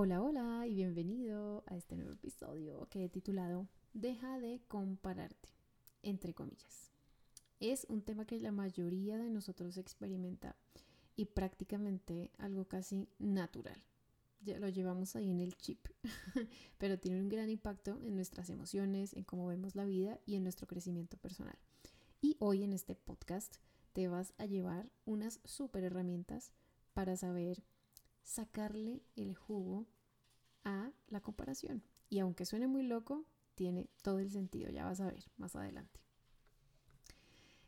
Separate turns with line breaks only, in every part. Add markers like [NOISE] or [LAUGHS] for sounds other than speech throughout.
Hola, hola y bienvenido a este nuevo episodio que he titulado Deja de compararte, entre comillas. Es un tema que la mayoría de nosotros experimenta y prácticamente algo casi natural. Ya lo llevamos ahí en el chip, [LAUGHS] pero tiene un gran impacto en nuestras emociones, en cómo vemos la vida y en nuestro crecimiento personal. Y hoy en este podcast te vas a llevar unas super herramientas para saber sacarle el jugo a la comparación. Y aunque suene muy loco, tiene todo el sentido, ya vas a ver más adelante.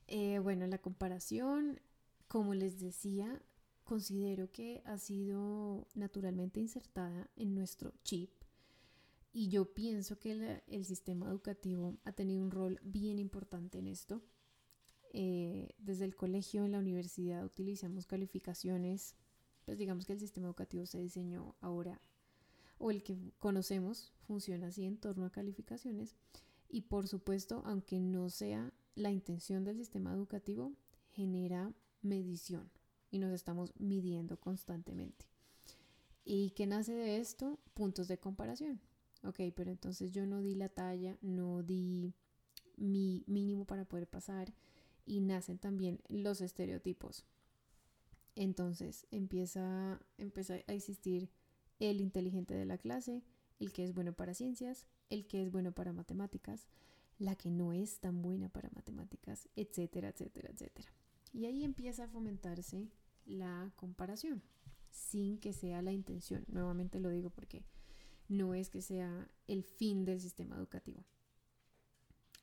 Eh, bueno, la comparación, como les decía, considero que ha sido naturalmente insertada en nuestro chip y yo pienso que el sistema educativo ha tenido un rol bien importante en esto. Eh, desde el colegio, en la universidad, utilizamos calificaciones pues digamos que el sistema educativo se diseñó ahora, o el que conocemos, funciona así en torno a calificaciones. Y por supuesto, aunque no sea la intención del sistema educativo, genera medición y nos estamos midiendo constantemente. ¿Y qué nace de esto? Puntos de comparación. Ok, pero entonces yo no di la talla, no di mi mínimo para poder pasar y nacen también los estereotipos. Entonces empieza, empieza a existir el inteligente de la clase, el que es bueno para ciencias, el que es bueno para matemáticas, la que no es tan buena para matemáticas, etcétera, etcétera, etcétera. Y ahí empieza a fomentarse la comparación, sin que sea la intención. Nuevamente lo digo porque no es que sea el fin del sistema educativo.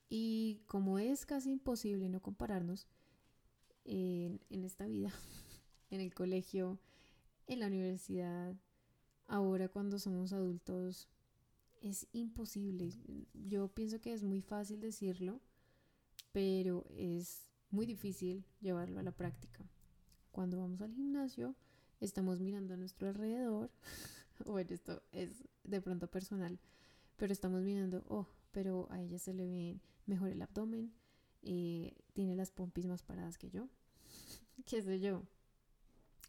Y como es casi imposible no compararnos en, esta vida, [LAUGHS] en el colegio, en la universidad, ahora cuando somos adultos, es imposible. Yo pienso que es muy fácil decirlo, pero es muy difícil llevarlo a la práctica. Cuando vamos al gimnasio, estamos mirando a nuestro alrededor. [LAUGHS] bueno, esto es de pronto personal, pero estamos mirando, oh, pero a ella se le ve mejor el abdomen, eh, tiene las pompis más paradas que yo, [LAUGHS] qué sé yo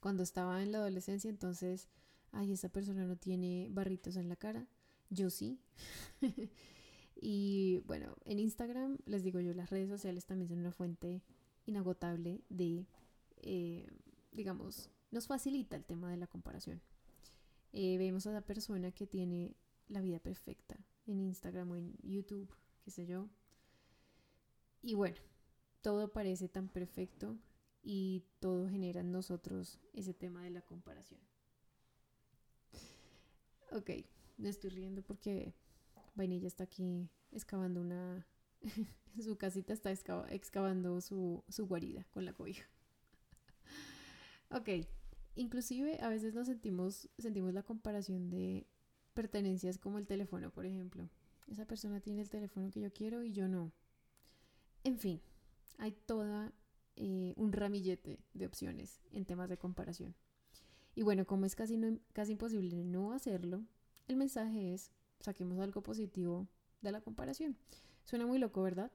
cuando estaba en la adolescencia, entonces, ay, esa persona no tiene barritos en la cara, yo sí. [LAUGHS] y bueno, en Instagram, les digo yo, las redes sociales también son una fuente inagotable de, eh, digamos, nos facilita el tema de la comparación. Eh, vemos a la persona que tiene la vida perfecta en Instagram o en YouTube, qué sé yo. Y bueno, todo parece tan perfecto y todo genera en nosotros ese tema de la comparación. Ok, me estoy riendo porque Vainilla está aquí excavando una... [LAUGHS] su casita está excavando su, su guarida con la cobija. [LAUGHS] ok, inclusive a veces nos sentimos, sentimos la comparación de pertenencias como el teléfono, por ejemplo. Esa persona tiene el teléfono que yo quiero y yo no. En fin, hay toda eh, un ramillete de opciones en temas de comparación. Y bueno, como es casi, casi imposible no hacerlo, el mensaje es, saquemos algo positivo de la comparación. Suena muy loco, ¿verdad?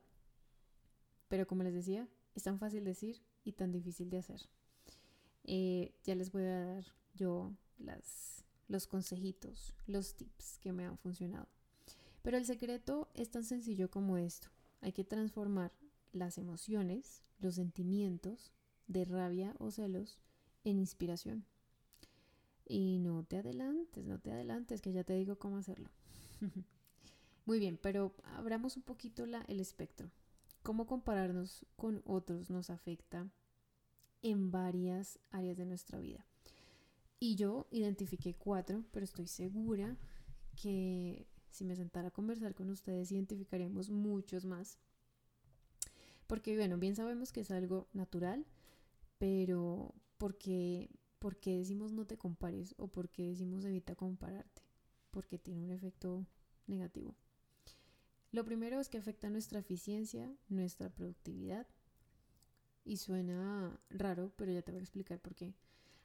Pero como les decía, es tan fácil decir y tan difícil de hacer. Eh, ya les voy a dar yo las, los consejitos, los tips que me han funcionado. Pero el secreto es tan sencillo como esto. Hay que transformar las emociones, los sentimientos de rabia o celos en inspiración. Y no te adelantes, no te adelantes, que ya te digo cómo hacerlo. [LAUGHS] Muy bien, pero abramos un poquito la, el espectro. Cómo compararnos con otros nos afecta en varias áreas de nuestra vida. Y yo identifiqué cuatro, pero estoy segura que si me sentara a conversar con ustedes identificaríamos muchos más. Porque, bueno, bien sabemos que es algo natural, pero ¿por qué, decimos no te compares o por qué decimos evita compararte? Porque tiene un efecto negativo. Lo primero es que afecta nuestra eficiencia, nuestra productividad. Y suena raro, pero ya te voy a explicar por qué.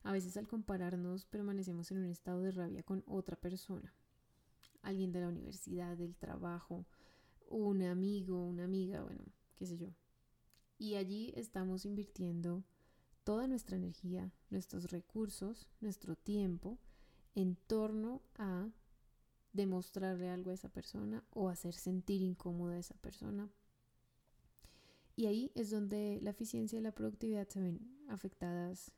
A veces al compararnos permanecemos en un estado de rabia con otra persona. Alguien de la universidad, del trabajo, un amigo, una amiga, bueno, qué sé yo. Y allí estamos invirtiendo toda nuestra energía, nuestros recursos, nuestro tiempo en torno a demostrarle algo a esa persona o hacer sentir incómoda a esa persona. Y ahí es donde la eficiencia y la productividad se ven afectadas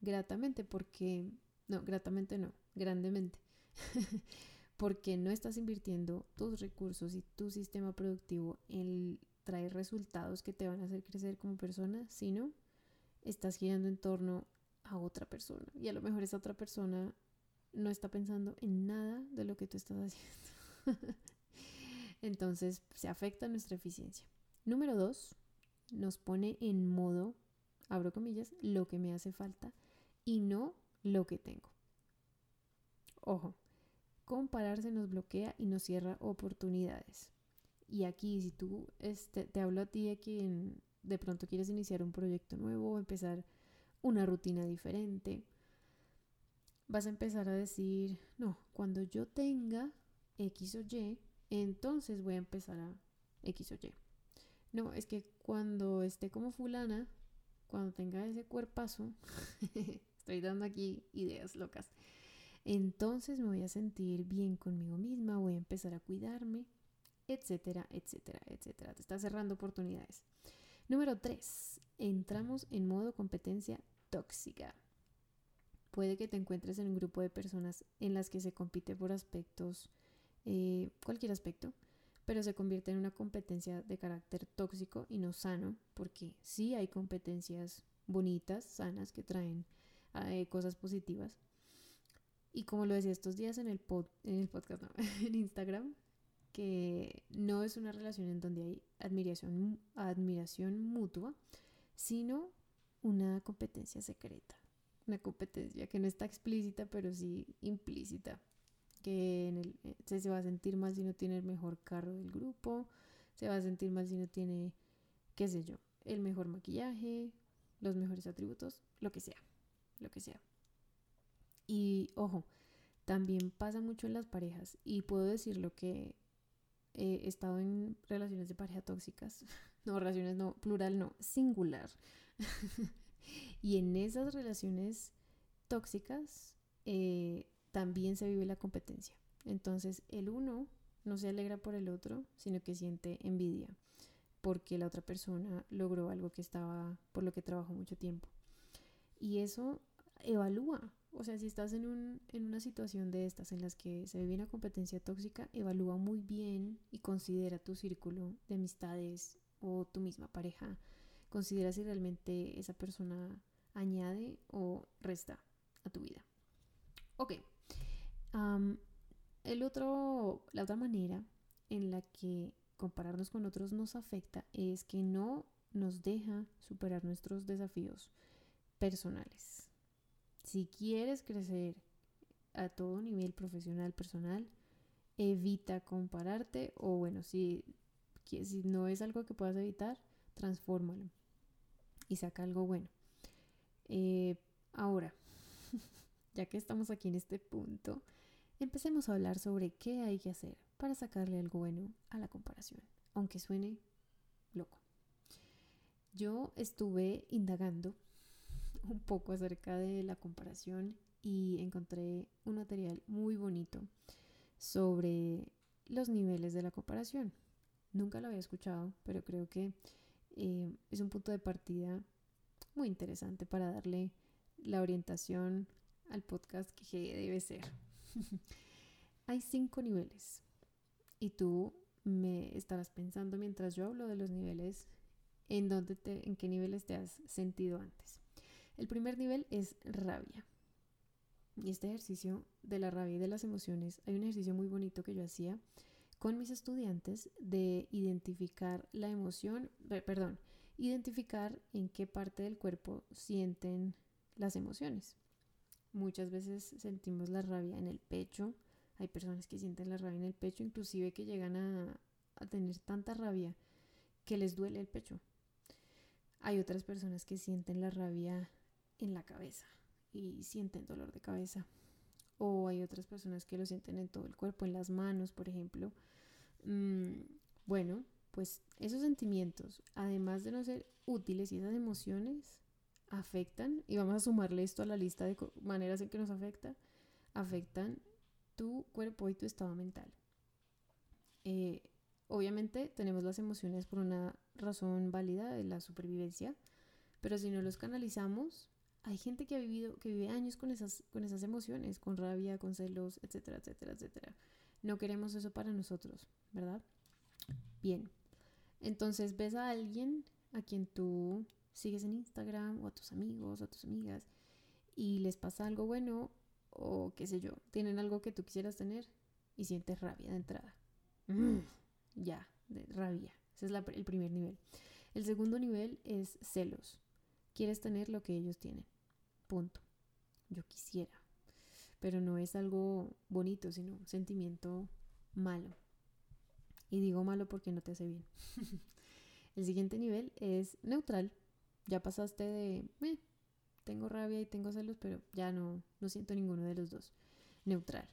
gratamente porque, no, gratamente no, grandemente, [LAUGHS] porque no estás invirtiendo tus recursos y tu sistema productivo en traer resultados que te van a hacer crecer como persona, sino estás girando en torno a otra persona. Y a lo mejor esa otra persona no está pensando en nada de lo que tú estás haciendo. [LAUGHS] Entonces se afecta nuestra eficiencia. Número dos, nos pone en modo, abro comillas, lo que me hace falta y no lo que tengo. Ojo, compararse nos bloquea y nos cierra oportunidades. Y aquí, si tú este, te hablo a ti de que de pronto quieres iniciar un proyecto nuevo, empezar una rutina diferente, vas a empezar a decir, no, cuando yo tenga X o Y, entonces voy a empezar a X o Y. No, es que cuando esté como fulana, cuando tenga ese cuerpazo, [LAUGHS] estoy dando aquí ideas locas, entonces me voy a sentir bien conmigo misma, voy a empezar a cuidarme, etcétera, etcétera, etcétera. Te está cerrando oportunidades. Número 3. Entramos en modo competencia tóxica. Puede que te encuentres en un grupo de personas en las que se compite por aspectos, eh, cualquier aspecto, pero se convierte en una competencia de carácter tóxico y no sano, porque sí hay competencias bonitas, sanas, que traen eh, cosas positivas. Y como lo decía estos días en el, en el podcast, no, [LAUGHS] en Instagram, que no es una relación en donde hay admiración, admiración mutua, sino una competencia secreta una competencia que no está explícita, pero sí implícita. Que eh, se, va a sentir mal si no tiene el mejor carro del grupo, se va a sentir mal si no tiene, qué sé yo, el mejor maquillaje, los mejores atributos, lo que sea, lo que sea. Y ojo, también pasa mucho en las parejas y puedo decir lo que he estado en relaciones de pareja tóxicas, [LAUGHS] no, relaciones no, plural no, singular. [LAUGHS] Y en esas relaciones tóxicas eh, también se vive la competencia. Entonces el uno no se alegra por el otro, sino que siente envidia porque la otra persona logró algo que estaba, por lo que trabajó mucho tiempo. Y eso evalúa, o sea, si estás en, un, en una situación de estas en las que se vive una competencia tóxica, evalúa muy bien y considera tu círculo de amistades o tu misma pareja Considera si realmente esa persona añade o resta a tu vida. Ok. el otro, la otra manera en la que compararnos con otros nos afecta es que no nos deja superar nuestros desafíos personales. Si quieres crecer a todo nivel profesional, personal, evita compararte o bueno, si, si no es algo que puedas evitar, transfórmalo y saca algo bueno. Eh, ahora, [LAUGHS] ya que estamos aquí en este punto, empecemos a hablar sobre qué hay que hacer para sacarle algo bueno a la comparación, aunque suene loco. Yo estuve indagando un poco acerca de la comparación y encontré un material muy bonito sobre los niveles de la comparación. Nunca lo había escuchado, pero creo que eh, es un punto de partida muy interesante para darle la orientación al podcast que debe ser. [LAUGHS] Hay cinco niveles y tú me estarás pensando mientras yo hablo de los niveles en, dónde te, en qué niveles te has sentido antes. El primer nivel es rabia. Y este ejercicio de la rabia y de las emociones, hay un ejercicio muy bonito que yo hacía con mis estudiantes de identificar la emoción, perdón, identificar en qué parte del cuerpo sienten las emociones. Muchas veces sentimos la rabia en el pecho, hay personas que sienten la rabia en el pecho, inclusive que llegan a, a tener tanta rabia que les duele el pecho. Hay otras personas que sienten la rabia en la cabeza y sienten dolor de cabeza. O hay otras personas que lo sienten en todo el cuerpo, en las manos, por ejemplo. Mm, bueno, pues esos sentimientos, además de no ser útiles y esas emociones, afectan, y vamos a sumarle esto a la lista de maneras en que nos afecta, afectan tu cuerpo y tu estado mental. Eh, obviamente tenemos las emociones por una razón válida de la supervivencia, pero si no los canalizamos, hay gente que ha vivido, que vive años con esas, con esas emociones, con rabia, con celos, etcétera, etcétera, etcétera. No queremos eso para nosotros, ¿verdad? Bien. Entonces ves a alguien a quien tú sigues en Instagram o a tus amigos o a tus amigas y les pasa algo bueno o qué sé yo, tienen algo que tú quisieras tener y sientes rabia de entrada. Mm, ya, de rabia. Ese es el primer nivel. El segundo nivel es celos. Quieres tener lo que ellos tienen. Punto. Yo quisiera. Pero no es algo bonito, sino un sentimiento malo. Y digo malo porque no te hace bien. [LAUGHS] el siguiente nivel es neutral. Ya pasaste de, eh, tengo rabia y tengo celos, pero ya no, no siento ninguno de los dos. Neutral.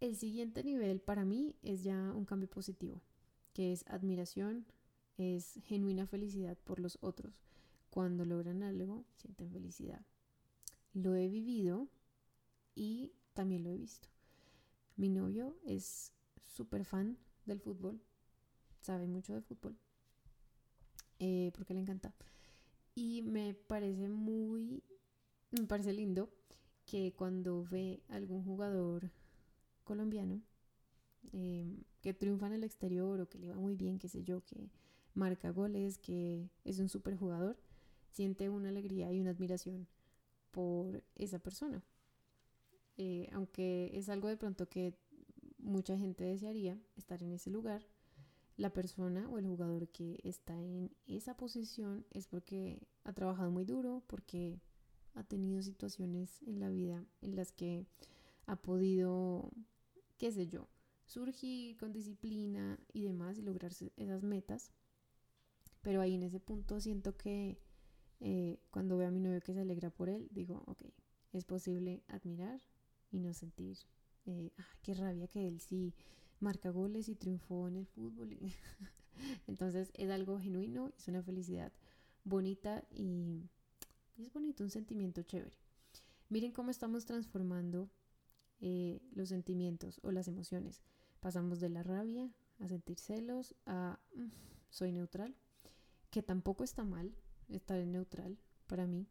El siguiente nivel para mí es ya un cambio positivo, que es admiración, es genuina felicidad por los otros. Cuando logran algo, sienten felicidad. Lo he vivido y también lo he visto. Mi novio es súper fan del fútbol, sabe mucho de fútbol, eh, porque le encanta. Y me parece muy, me parece lindo que cuando ve algún jugador colombiano em, que triunfa en el exterior o que le va muy bien, qué sé yo, que marca goles, que es un super jugador, siente una alegría y una admiración por esa persona. Eh, aunque es algo de pronto que mucha gente desearía estar en ese lugar, la persona o el jugador que está en esa posición es porque ha trabajado muy duro, porque ha tenido situaciones en la vida en las que ha podido, qué sé yo, surgir con disciplina y demás y lograr esas metas. Pero ahí en ese punto siento que eh, cuando veo a mi novio que se alegra por él, digo, ok, es posible admirar y no sentir, eh, qué rabia que él sí marca goles y triunfó en el fútbol. [LAUGHS] Entonces es algo genuino, es una felicidad bonita y, es bonito, un sentimiento chévere. Miren cómo estamos transformando eh, los sentimientos o las emociones. Pasamos de la rabia a sentir celos a mm, soy neutral, que tampoco está mal estar en neutral para mí.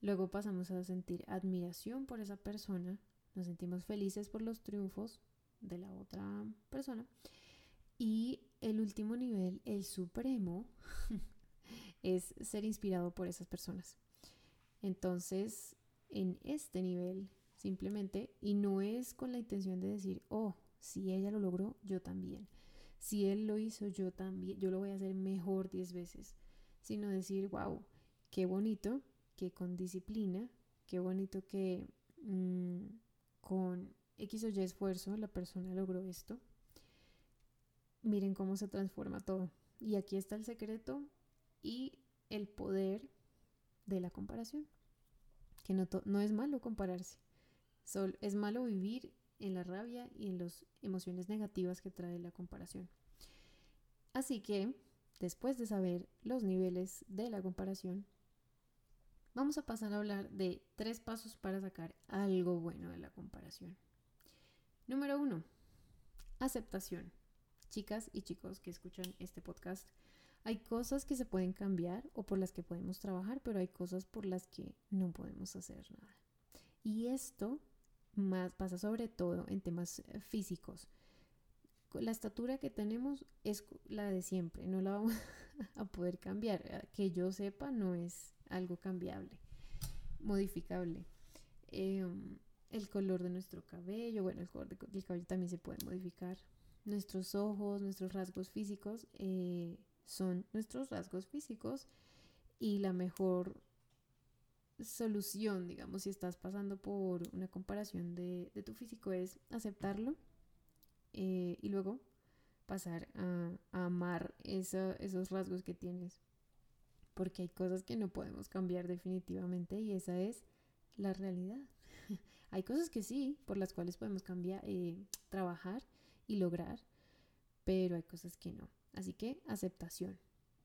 Luego pasamos a sentir admiración por esa persona, nos sentimos felices por los triunfos de la otra persona. Y el último nivel, el supremo, [LAUGHS] es ser inspirado por esas personas. Entonces, en este nivel, simplemente, y no es con la intención de decir, oh, si ella lo logró, yo también. Si él lo hizo, yo también, yo lo voy a hacer mejor 10 veces. Sino decir, wow, qué bonito que con disciplina, qué bonito que mm, con X o Y esfuerzo la persona logró esto. Miren cómo se transforma todo. Y aquí está el secreto y el poder de la comparación. Que no, no es malo compararse. Sol, es malo vivir en la rabia y en las emociones negativas que trae la comparación. Así que, después de saber los niveles de la comparación, vamos a pasar a hablar de tres pasos para sacar algo bueno de la comparación. Número uno, aceptación. Chicas y chicos que escuchan este podcast, hay cosas que se pueden cambiar o por las que podemos trabajar, pero hay cosas por las que no podemos hacer nada. Y esto más pasa sobre todo en temas físicos. La estatura que tenemos es la de siempre, no la vamos [LAUGHS] a poder cambiar. Eh, que yo sepa, no es algo cambiable, modificable. Em, el color de nuestro cabello, bueno, el color del cabello también se puede modificar. Nuestros ojos, nuestros rasgos físicos eh, son nuestros rasgos físicos y la mejor solución, digamos, si estás pasando por una comparación de, tu físico es aceptarlo eh, y luego pasar a, amar esos rasgos que tienes. Porque hay cosas que no podemos cambiar definitivamente y esa es la realidad. [LAUGHS] Hay cosas que sí, por las cuales podemos cambiar, eh, trabajar y lograr, pero hay cosas que no. Así que aceptación,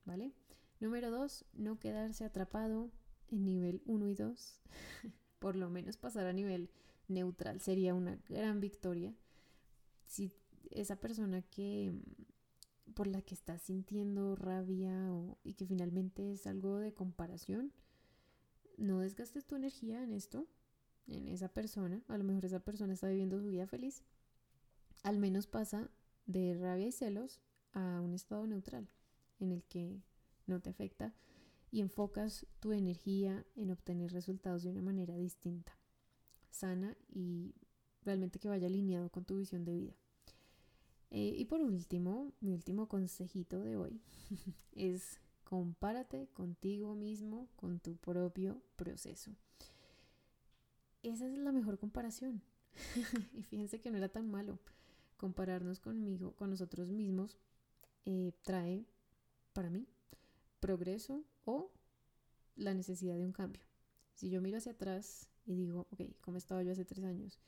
¿vale? Número dos, no quedarse atrapado en nivel 1 y 2. [LAUGHS] por lo menos pasar a nivel neutral sería una gran victoria. Si esa persona que por la que estás sintiendo rabia y que finalmente es algo de comparación, no desgastes tu energía en esto, en esa persona. A lo mejor esa persona está viviendo su vida feliz. Al menos pasa de rabia y celos a un estado neutral en el que no te afecta y enfocas tu energía en obtener resultados de una manera distinta, sana y realmente que vaya alineado con tu visión de vida. Eh, y por último, mi último consejito de hoy [LAUGHS] es compárate contigo mismo, con tu propio proceso. Esa es la mejor comparación. [LAUGHS] y fíjense que no era tan malo. Compararnos conmigo, con nosotros mismos, eh, trae para mí progreso o la necesidad de un cambio. Si yo miro hacia atrás y digo, ok, ¿cómo estaba yo hace tres años?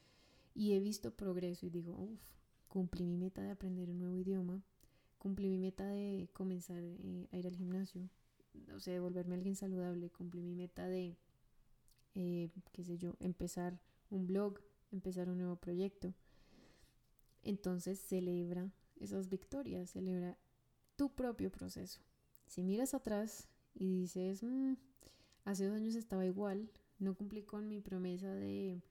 Y he visto progreso y digo, uff, cumplí mi meta de aprender un nuevo idioma, cumplí mi meta de comenzar eh, a ir al gimnasio, o sea, de volverme alguien saludable, cumplí mi meta de, eh, qué sé yo, empezar un blog, empezar un nuevo proyecto. Entonces celebra esas victorias, celebra tu propio proceso. Si miras atrás y dices, mm, hace dos años estaba igual, no cumplí con mi promesa de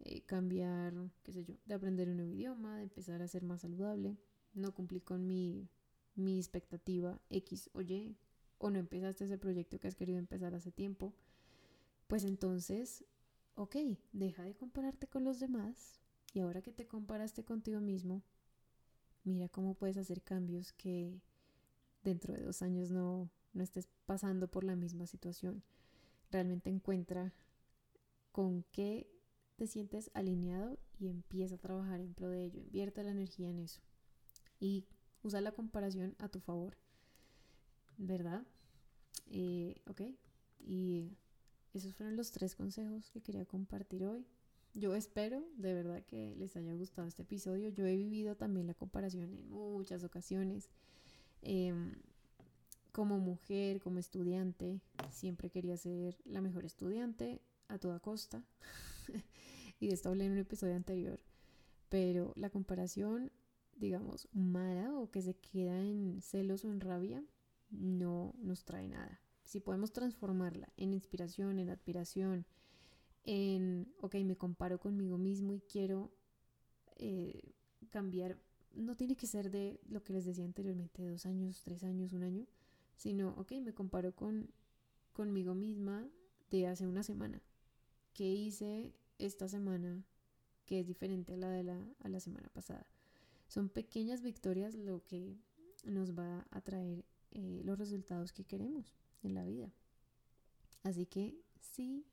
eh, cambiar, qué sé yo, de aprender un nuevo idioma, de empezar a ser más saludable, no cumplí con mi, mi expectativa X o Y, o no empezaste ese proyecto que has querido empezar hace tiempo, pues entonces, ok, deja de compararte con los demás y ahora que te comparaste contigo mismo, mira cómo puedes hacer cambios que dentro de dos años no, no estés pasando por la misma situación. Realmente encuentra con qué te sientes alineado y empieza a trabajar en pro de ello. Invierte la energía en eso. Y usa la comparación a tu favor. ¿Verdad? Eh, ok. Y esos fueron los tres consejos que quería compartir hoy. Yo espero de verdad que les haya gustado este episodio. Yo he vivido también la comparación en muchas ocasiones. Em, como mujer, como estudiante, siempre quería ser la mejor estudiante a toda costa. [LAUGHS] [LAUGHS] y de esto hablé en un episodio anterior. Pero la comparación, digamos, mala o que se queda en celos o en rabia, no nos trae nada. Si podemos transformarla en inspiración, en admiración, en, ok, me comparo conmigo mismo y quiero eh, cambiar, no tiene que ser de lo que les decía anteriormente, dos años, tres años, un año, sino, ok, me comparo con, conmigo misma de hace una semana. ¿Qué hice esta semana que es diferente a la de la, a la semana pasada? Son pequeñas victorias lo que nos va a traer eh, los resultados que queremos en la vida. Así que sí,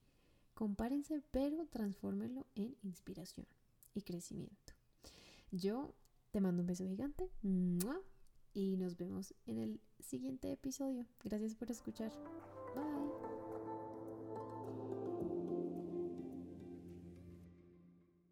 compárense, pero transfórmenlo en inspiración y crecimiento. Yo te mando un beso gigante y nos vemos en el siguiente episodio. Gracias por escuchar.